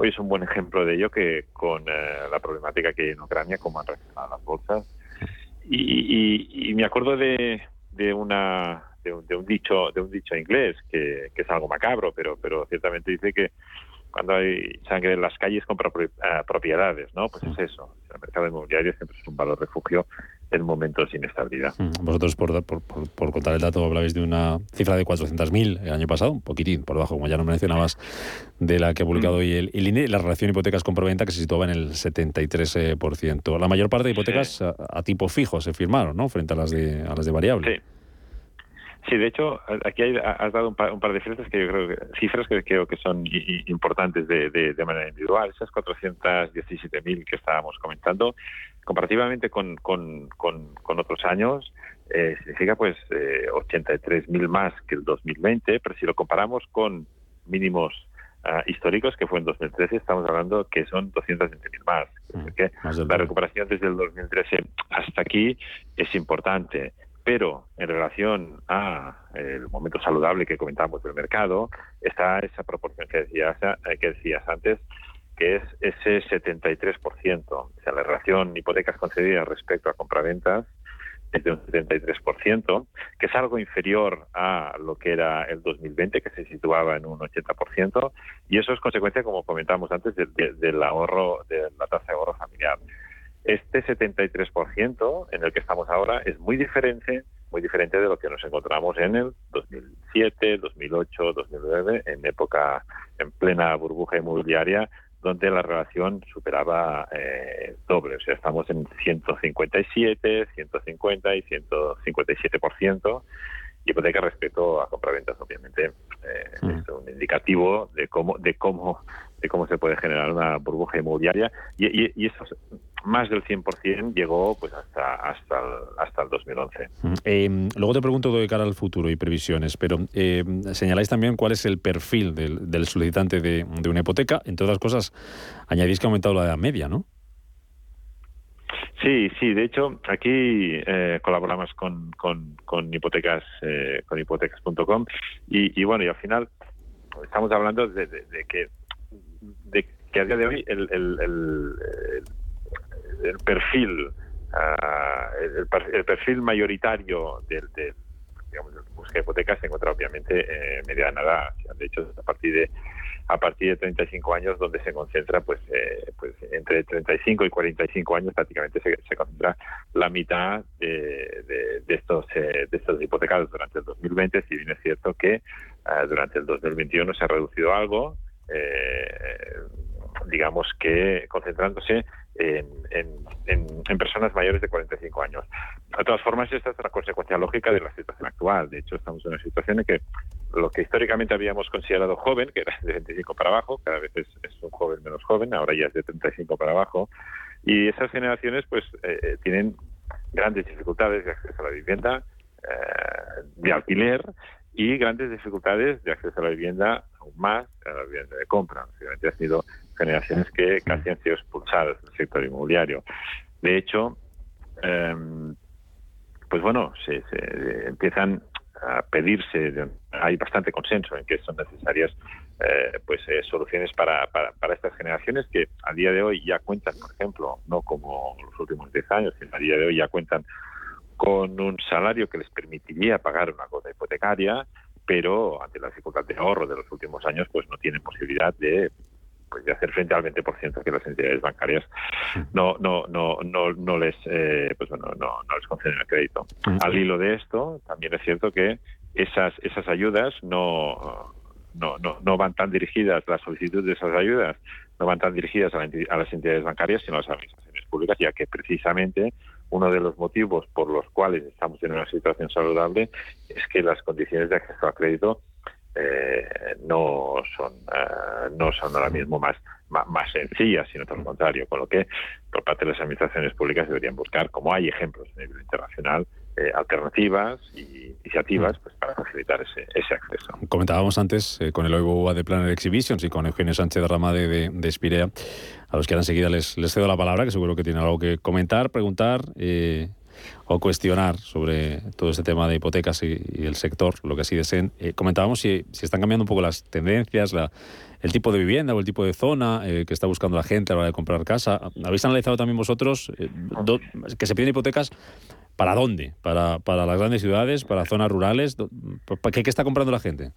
Hoy es un buen ejemplo de ello que con eh, la problemática que hay en Ucrania, cómo han reaccionado las bolsas. Y, me acuerdo de, de una de un, dicho de un dicho inglés que, que, es algo macabro, pero pero ciertamente dice que cuando hay sangre en las calles compra propiedades, ¿no? Pues es eso. El mercado inmobiliario siempre es un valor refugio en momentos de inestabilidad. Mm, vosotros, por, por, por, contar el dato, hablabais de una cifra de 400.000 el año pasado, un poquitín por debajo, como ya no mencionabas, de la que ha publicado mm. hoy el, INE, la relación hipotecas compra-venta que se situaba en el 73%. La mayor parte de hipotecas a, tipo fijo se firmaron, ¿no? Frente a las de, a las de variable. Sí. Sí, de hecho, aquí has dado un par, de cifras que yo creo que, cifras que creo que son importantes de, de, manera individual. Esas 417.000 que estábamos comentando, comparativamente con, con, con, otros años, eh, significa pues eh, 83.000 más que el 2020, pero si lo comparamos con mínimos ah, históricos, que fue en 2013, estamos hablando que son 220.000 más. que la recuperación desde el 2013 hasta aquí es importante pero en relación a el momento saludable que comentábamos del mercado está esa proporción que decías, eh, que decías antes que es ese 73%. O sea, la relación hipotecas concedidas respecto a compraventas es de un 73%, que es algo inferior a lo que era el 2020, que se situaba en un 80%, y eso es consecuencia, como comentábamos antes, del ahorro, de la tasa de ahorro familiar. Este 73% en el que estamos ahora es muy diferente muy diferente de lo que nos encontramos en el 2007, 2008, 2009, en época, en plena burbuja inmobiliaria, donde la relación superaba eh, doble. O sea, estamos en 157, 150 y 157%. Y hipoteca respecto a compraventas, obviamente, eh, es un indicativo de cómo, de cómo, de cómo se puede generar una burbuja inmobiliaria. Y, y, y eso más del 100% llegó pues hasta hasta el, hasta el 2011. Eh, luego te pregunto de cara al futuro y previsiones, pero eh, señaláis también cuál es el perfil del, solicitante de, una hipoteca. Entre otras cosas, añadís que ha aumentado la edad media, ¿no? Sí, sí. De hecho, aquí eh, colaboramos con, con, con hipotecas con hipotecas.com y, y, bueno, y al final estamos hablando de, que de que a día de hoy el, el el perfil ah, el, perfil mayoritario del, del digamos de hipotecas se encuentra obviamente eh, mediana edad de hecho a partir de a partir de 35 años donde se concentra pues eh, pues entre 35 y 45 años prácticamente se, se concentra la mitad de, de, estos eh, de estos hipotecados durante el 2020 si bien es cierto que ah, durante el 2021 se ha reducido algo eh, digamos que concentrándose en, personas mayores de 45 años. De todas formas, esta es una consecuencia lógica de la situación actual. De hecho, estamos en una situación en que lo que históricamente habíamos considerado joven, que era de 25 para abajo, cada vez es, un joven menos joven, ahora ya es de 35 para abajo, y esas generaciones pues eh, tienen grandes dificultades de acceso a la vivienda, eh, de alquiler, y grandes dificultades de acceso a la vivienda, aún más a la vivienda de compra. Obviamente ha sido generaciones que casi han sido expulsadas del sector inmobiliario. De hecho, em, pues bueno, se, empiezan a pedirse, hay bastante consenso en que son necesarias eh, pues eh, soluciones para, para, para, estas generaciones que a día de hoy ya cuentan, por ejemplo, no como los últimos 10 años, sino a día de hoy ya cuentan con un salario que les permitiría pagar una cuota hipotecaria, pero ante la dificultad de ahorro de los últimos años, pues no tienen posibilidad de pues de hacer frente al 20% que las entidades bancarias no no no no no les eh, pues bueno no, no les conceden el crédito. Al hilo de esto también es cierto que esas esas ayudas no no, no, no van tan dirigidas, la solicitud de esas ayudas no van tan dirigidas a, a, las entidades bancarias, sino a las administraciones públicas, ya que precisamente uno de los motivos por los cuales estamos en una situación saludable es que las condiciones de acceso a crédito eh, no son eh, no son ahora mismo más, más, sencillas, sino todo lo contrario, con lo que por parte de las administraciones públicas deberían buscar, como hay ejemplos a nivel internacional, eh, alternativas y iniciativas pues, para facilitar ese, ese acceso. Comentábamos antes con el OIBOA de Planner Exhibitions y con Eugenio Sánchez Ramade de, de Espirea. A los que han seguido les, les cedo la palabra, que seguro que tienen algo que comentar, preguntar o cuestionar sobre todo este tema de hipotecas y, el sector, lo que así deseen. Eh, comentábamos si, si, están cambiando un poco las tendencias, la, el tipo de vivienda o el tipo de zona eh, que está buscando la gente a la hora de comprar casa. ¿Habéis analizado también vosotros eh, que se piden hipotecas para dónde? ¿Para, ¿Para las grandes ciudades? ¿Para zonas rurales? ¿Qué, qué está comprando la gente?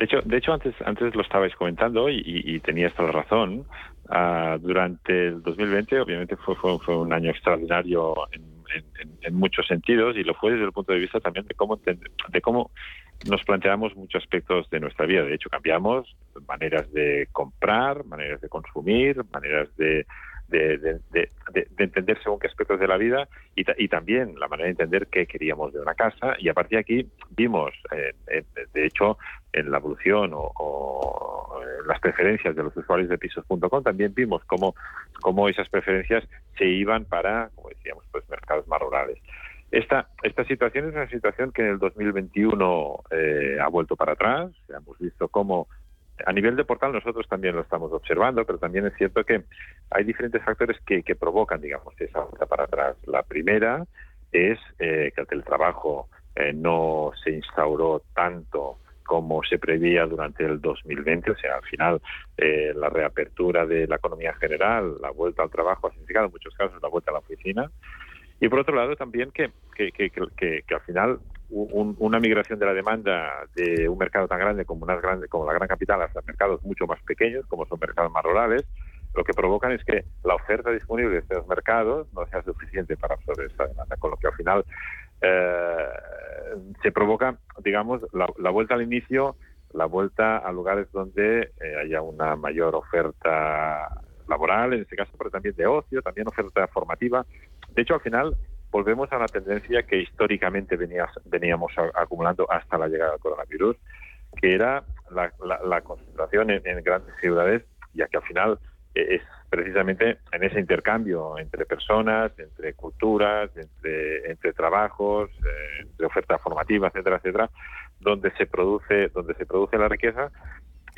De hecho, de hecho antes, antes lo estabais comentando y, y, tenías toda la razón. Uh, durante el 2020, obviamente, fue, fue, fue un año extraordinario en, en, en, muchos sentidos y lo fue desde el punto de vista también de cómo, de cómo nos planteamos muchos aspectos de nuestra vida. De hecho, cambiamos maneras de comprar, maneras de consumir, maneras de, de, de, de, entender según qué aspectos de la vida y, y, también la manera de entender qué queríamos de una casa. Y a partir de aquí vimos, eh, de hecho, en la evolución o, o, las preferencias de los usuarios de pisos.com, también vimos cómo, cómo esas preferencias se iban para, como decíamos, pues mercados más rurales. Esta, esta situación es una situación que en el 2021 eh, ha vuelto para atrás. Hemos visto cómo A nivel de portal nosotros también lo estamos observando, pero también es cierto que hay diferentes factores que, que provocan, digamos, esa vuelta para atrás. La primera es eh, que el teletrabajo eh, no se instauró tanto como se preveía durante el 2020, o sea, al final eh, la reapertura de la economía general, la vuelta al trabajo ha significado en muchos casos la vuelta a la oficina. Y por otro lado también que, que, que, que al final una migración de la demanda de un mercado tan grande como, una grande, como la gran capital hasta mercados mucho más pequeños, como son mercados más rurales, lo que provocan es que la oferta disponible de estos mercados no sea suficiente para absorber esa demanda, con lo que al final eh, se provoca, digamos, la, vuelta al inicio, la vuelta a lugares donde eh, haya una mayor oferta laboral, en este caso, pero también de ocio, también oferta formativa. De hecho, al final volvemos a una tendencia que históricamente veníamos acumulando hasta la llegada del coronavirus, que era la, concentración en, grandes ciudades, ya que al final eh, es precisamente en ese intercambio entre personas, entre culturas, entre, entre trabajos, eh, entre oferta formativa, etcétera, etcétera, donde se produce, donde se produce la riqueza.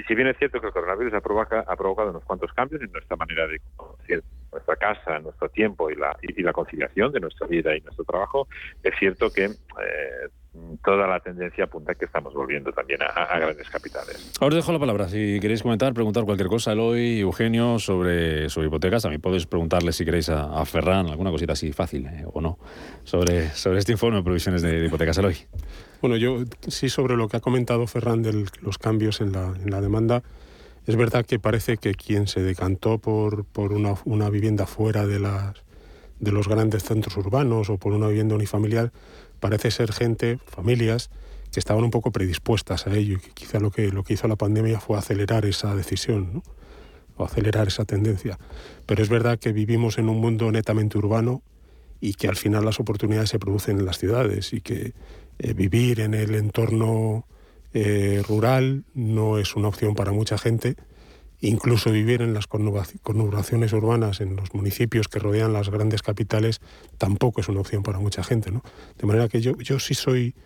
Y si bien es cierto que el coronavirus ha provocado, ha provocado unos cuantos cambios en nuestra manera de conocer nuestra casa, nuestro tiempo y la, y, la conciliación de nuestra vida y nuestro trabajo, es cierto que eh, toda la tendencia apunta a que estamos volviendo también a, grandes capitales. Ahora os dejo la palabra. Si queréis comentar, preguntar cualquier cosa, Eloy, Eugenio, sobre, sobre hipotecas, también podéis preguntarle si queréis a, Ferran alguna cosita así fácil eh, o no sobre, sobre este informe de provisiones de, hipotecas, Eloy. Bueno, yo sí sobre lo que ha comentado Ferran de los cambios en la, en la demanda. Es verdad que parece que quien se decantó por, por una, una vivienda fuera de, las, de los grandes centros urbanos o por una vivienda unifamiliar parece ser gente, familias, que estaban un poco predispuestas a ello y que quizá lo que, lo que hizo la pandemia fue acelerar esa decisión, o acelerar esa tendencia. Pero es verdad que vivimos en un mundo netamente urbano y que al final las oportunidades se producen en las ciudades y que eh, vivir en el entorno eh, rural no es una opción para mucha gente. Incluso vivir en las conurbaciones urbanas, en los municipios que rodean las grandes capitales, tampoco es una opción para mucha gente. ¿no? De manera que yo, yo sí soy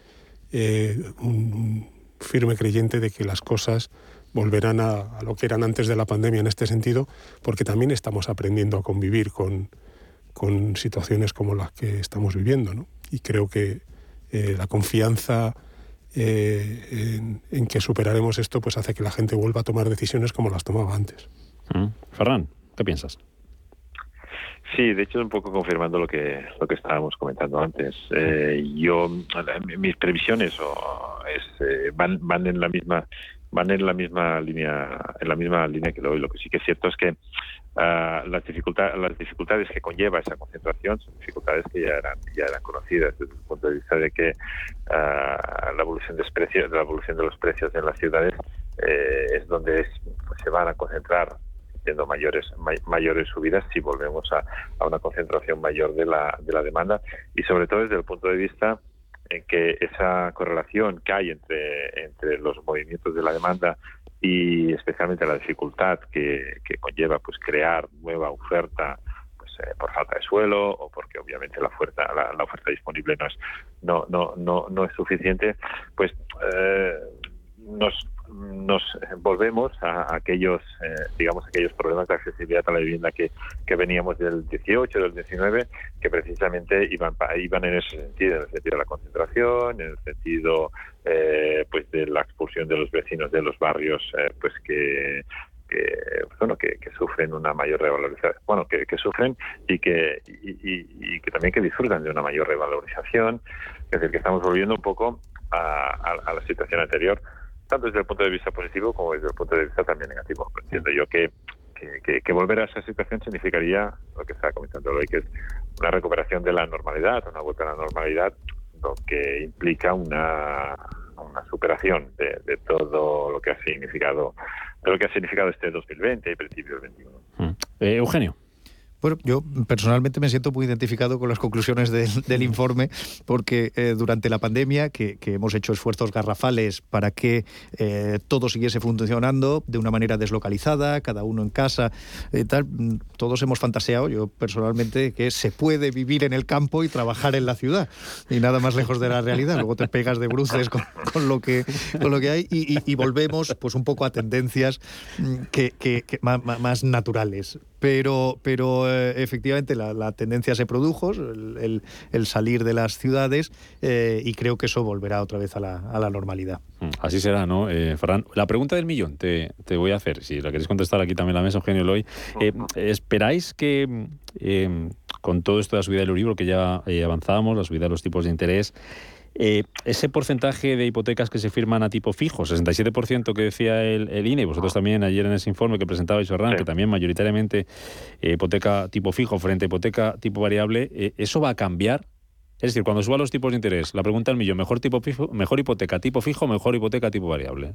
eh, un firme creyente de que las cosas volverán a, lo que eran antes de la pandemia en este sentido, porque también estamos aprendiendo a convivir con, con situaciones como las que estamos viviendo. ¿no? Y creo que eh, la confianza eh, en, que superaremos esto, pues hace que la gente vuelva a tomar decisiones como las tomaba antes. Mm. Ferran, ¿qué piensas? Sí, de hecho un poco confirmando lo que lo que estábamos comentando antes. Eh, yo mis previsiones eh, van van en la misma van en la misma línea en la misma línea que lo hoy. Lo que sí que es cierto es que uh, las dificultades las dificultades que conlleva esa concentración son dificultades que ya eran ya eran conocidas desde el punto de vista de que uh, la evolución de precios la evolución de los precios en las ciudades eh, es donde se van a concentrar siendo mayores mayores subidas si volvemos a, a, una concentración mayor de la de la demanda y sobre todo desde el punto de vista en que esa correlación que hay entre, entre los movimientos de la demanda y especialmente la dificultad que, conlleva pues crear nueva oferta pues, eh, por falta de suelo o porque obviamente la oferta la, oferta disponible no es no no no, no es suficiente pues eh, nos nos volvemos a aquellos, eh, digamos, aquellos problemas de accesibilidad a la vivienda que, que veníamos del 18, del 19, que precisamente iban, iban en ese sentido, en el sentido de la concentración, en el sentido eh, pues de la expulsión de los vecinos de los barrios, eh, pues que que bueno que, sufren una mayor revalorización bueno que, sufren y que y, que también que disfrutan de una mayor revalorización. Es decir que estamos volviendo un poco a la situación anterior tanto desde el punto de vista positivo como desde el punto de vista también negativo. Entiendo yo que, que, volver a esa situación significaría lo que estaba comentando hoy, que es una recuperación de la normalidad, una vuelta a la normalidad, lo que implica una, una superación de, todo lo que ha significado de lo que ha significado este 2020 y principios del 2021. Eh, Eugenio. Bueno, yo personalmente me siento muy identificado con las conclusiones del, informe porque eh, durante la pandemia, que, hemos hecho esfuerzos garrafales para que eh, todo siguiese funcionando de una manera deslocalizada, cada uno en casa, y tal, todos hemos fantaseado, yo personalmente, que se puede vivir en el campo y trabajar en la ciudad y nada más lejos de la realidad. Luego te pegas de bruces con, lo, que, con lo que hay y, volvemos pues un poco a tendencias mm, que, más naturales pero, pero eh, efectivamente la, tendencia se produjo, el, salir de las ciudades, eh, y creo que eso volverá otra vez a la, normalidad. Mm, así será, ¿no, eh, Ferran? La pregunta del millón te, voy a hacer, si la queréis contestar aquí también en la mesa, Eugenio Loy. ¿Esperáis que con todo esto de la subida del Euribor, que ya avanzábamos, la subida de los tipos de interés, eh, ese porcentaje de hipotecas que se firman a tipo fijo, 67% que decía el, el INE, vosotros también ayer en ese informe que presentabais, Ferran, que también mayoritariamente eh, hipoteca tipo fijo frente a hipoteca tipo variable, eh, ¿eso va a cambiar? Es decir, cuando suban los tipos de interés, la pregunta del millón, ¿mejor, tipo fijo, mejor hipoteca tipo fijo o mejor hipoteca tipo variable?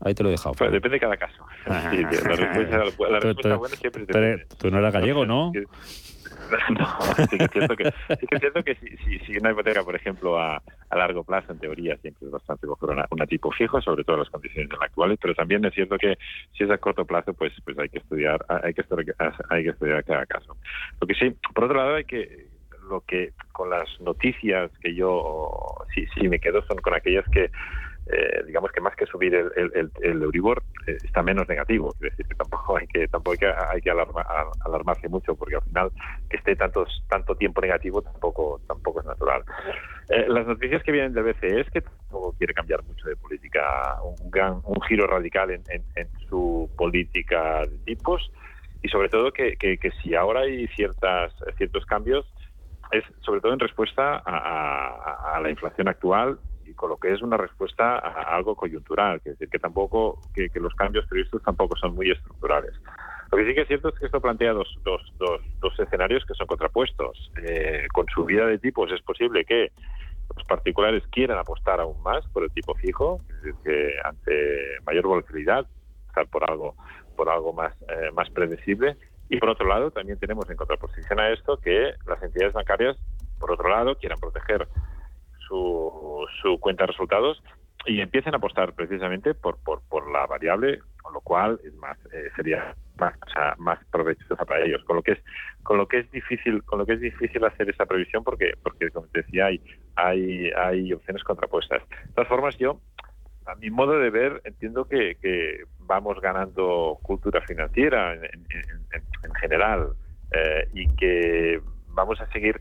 Ahí te lo he dejado. depende de cada caso. la respuesta, la respuesta buena siempre depende. Tú no eras gallego, ¿no? No, sí que es cierto que, es cierto que si, si, una hipoteca, por ejemplo, a, largo plazo, en teoría, siempre es bastante mejor una, tipo fijo, sobre todo en las condiciones actuales, pero también es cierto que si es a corto plazo, pues pues hay que estudiar, hay que estudiar, hay que estudiar cada caso. Lo que sí, por otro lado, hay que lo que con las noticias que yo sí, sí me quedo son con aquellas que eh, digamos que más que subir el, el, Euribor eh, está menos negativo. Es decir, que tampoco que tampoco hay que, hay que alarmarse mucho porque al final que esté tantos, tanto tiempo negativo tampoco tampoco es natural. Eh, las noticias que vienen del BCE es que tampoco quiere cambiar mucho de política, un gran un giro radical en, en, su política de tipos y sobre todo que, que, si ahora hay ciertas ciertos cambios es sobre todo en respuesta a la inflación actual con lo que es una respuesta a algo coyuntural, que es decir, que tampoco, que, los cambios previstos tampoco son muy estructurales. Lo que sí que es cierto es que esto plantea dos, dos, dos, escenarios que son contrapuestos. Eh, con subida de tipos es posible que los particulares quieran apostar aún más por el tipo fijo, es decir, que ante mayor volatilidad, estar por algo, por algo más, eh, más predecible. Y por otro lado, también tenemos en contraposición a esto que las entidades bancarias, por otro lado, quieran proteger su, su cuenta de resultados y empiecen a apostar precisamente por, por, la variable, con lo cual es más eh, sería más más provechosa para ellos. Con lo que es con lo que es difícil con lo que es difícil hacer esa previsión porque porque como te decía hay hay opciones contrapuestas. De todas formas yo a mi modo de ver entiendo que, que vamos ganando cultura financiera en, en, general eh, y que vamos a seguir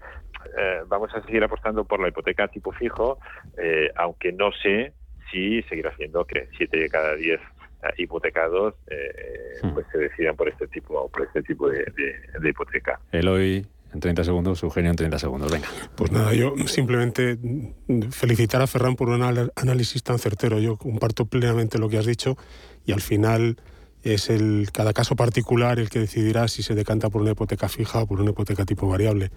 eh, vamos a seguir apostando por la hipoteca tipo fijo, eh, aunque no sé si seguirá siendo que 7 de cada 10 eh, hipotecados hmm. pues se decidan por este tipo por este tipo de, de, hipoteca. Eloy, en 30 segundos, Eugenio en 30 segundos, venga. Pues nada, yo simplemente felicitar a Ferran por un análisis tan certero. Yo comparto plenamente lo que has dicho y al final es el cada caso particular el que decidirá si se decanta por una hipoteca fija o por una hipoteca tipo variable.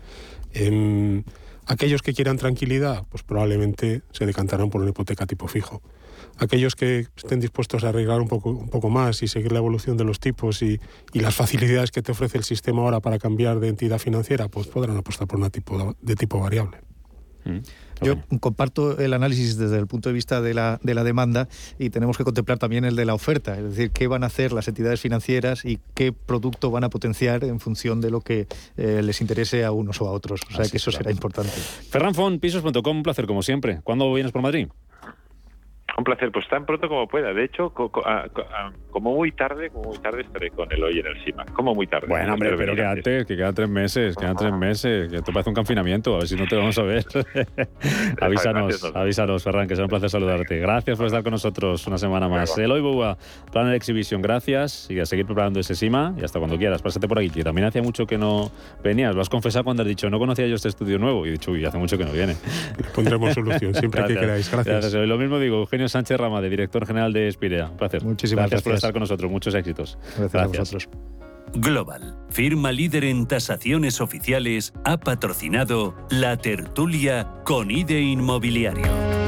Em, aquellos que quieran tranquilidad, pues probablemente se decantarán por una hipoteca tipo fijo. Aquellos que estén dispuestos a arreglar un poco, un poco más y seguir la evolución de los tipos y, las facilidades que te ofrece el sistema ahora para cambiar de entidad financiera, pues podrán apostar por una tipo de tipo variable. Mm. Yo comparto el análisis desde el punto de vista de la, de la demanda y tenemos que contemplar también el de la oferta, es decir, qué van a hacer las entidades financieras y qué producto van a potenciar en función de lo que eh, les interese a unos o a otros. O sea que eso será importante. Ferran Fon, pisos.com, un placer como siempre. ¿Cuándo vienes por Madrid? Un placer, pues tan pronto como pueda. De hecho, como muy tarde, como muy tarde estaré con el hoy en el CIMA. Como muy tarde. Bueno, hombre, pero quédate, que quedan tres meses, quedan tres meses, que esto parece un confinamiento, a ver si no te vamos a ver. avísanos, avísanos, Ferran, que será un placer saludarte. Gracias por estar con nosotros una semana más. Eloy Bua, Plan de Exhibition, gracias y a seguir preparando ese CIMA y hasta cuando quieras. Pásate por aquí, que también hacía mucho que no venías. Lo has confesado cuando has dicho, no conocía yo este estudio nuevo. Y he dicho, uy, hace mucho que no viene. Pondremos solución, siempre que queráis. Gracias. Lo mismo digo, Eugenio Sánchez de director general de Espirea. Un placer. Muchísimas gracias. por estar con nosotros. Muchos éxitos. Gracias, a vosotros. Global, firma líder en tasaciones oficiales, ha patrocinado la tertulia con IDE Inmobiliario.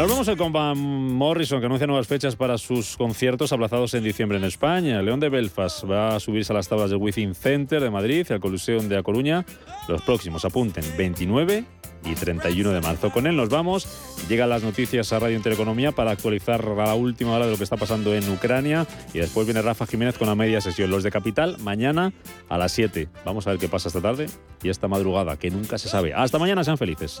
Nos vamos con Van Morrison, que anuncia nuevas fechas para sus conciertos aplazados en diciembre en España. León de Belfast va a subirse a las tablas del Within Center de Madrid y al Coliseum de A Coruña. Los próximos apunten 29 y 31 de marzo. Con él nos vamos. Llegan las noticias a Radio Intereconomía para actualizar a la última hora de lo que está pasando en Ucrania. Y después viene Rafa Jiménez con la media sesión. Los de Capital, mañana a las 7. Vamos a ver qué pasa esta tarde y esta madrugada, que nunca se sabe. Hasta mañana, sean felices.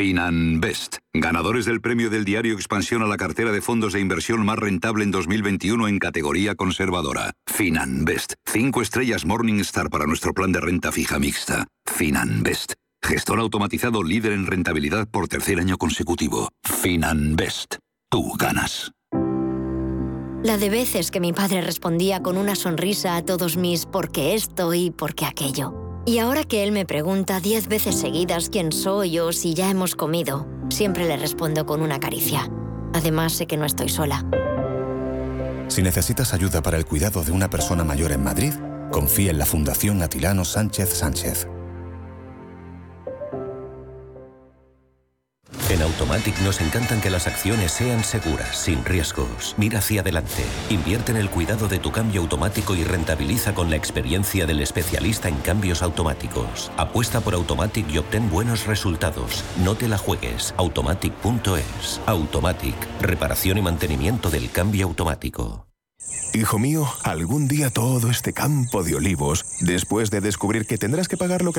Finanbest, ganadores del premio del diario Expansión a la cartera de fondos de inversión más rentable en 2021 en categoría conservadora. Finanbest, cinco estrellas Morningstar para nuestro plan de renta fija mixta. Finanbest, gestor automatizado líder en rentabilidad por tercer año consecutivo. Finanbest, tú ganas. La de veces que mi padre respondía con una sonrisa a todos mis porque esto y porque aquello. Y ahora que él me pregunta diez veces seguidas quién soy o si ya hemos comido, siempre le respondo con una caricia. Además, sé que no estoy sola. Si necesitas ayuda para el cuidado de una persona mayor en Madrid, confía en la Fundación Atilano Sánchez Sánchez. En Automatic nos encantan que las acciones sean seguras, sin riesgos. Mira hacia adelante. Invierte en el cuidado de tu cambio automático y rentabiliza con la experiencia del especialista en cambios automáticos. Apuesta por Automatic y obtén buenos resultados. No te la juegues. Automatic.es. Automatic. Reparación y mantenimiento del cambio automático. Hijo mío, algún día todo este campo de olivos, después de descubrir que tendrás que pagar lo que le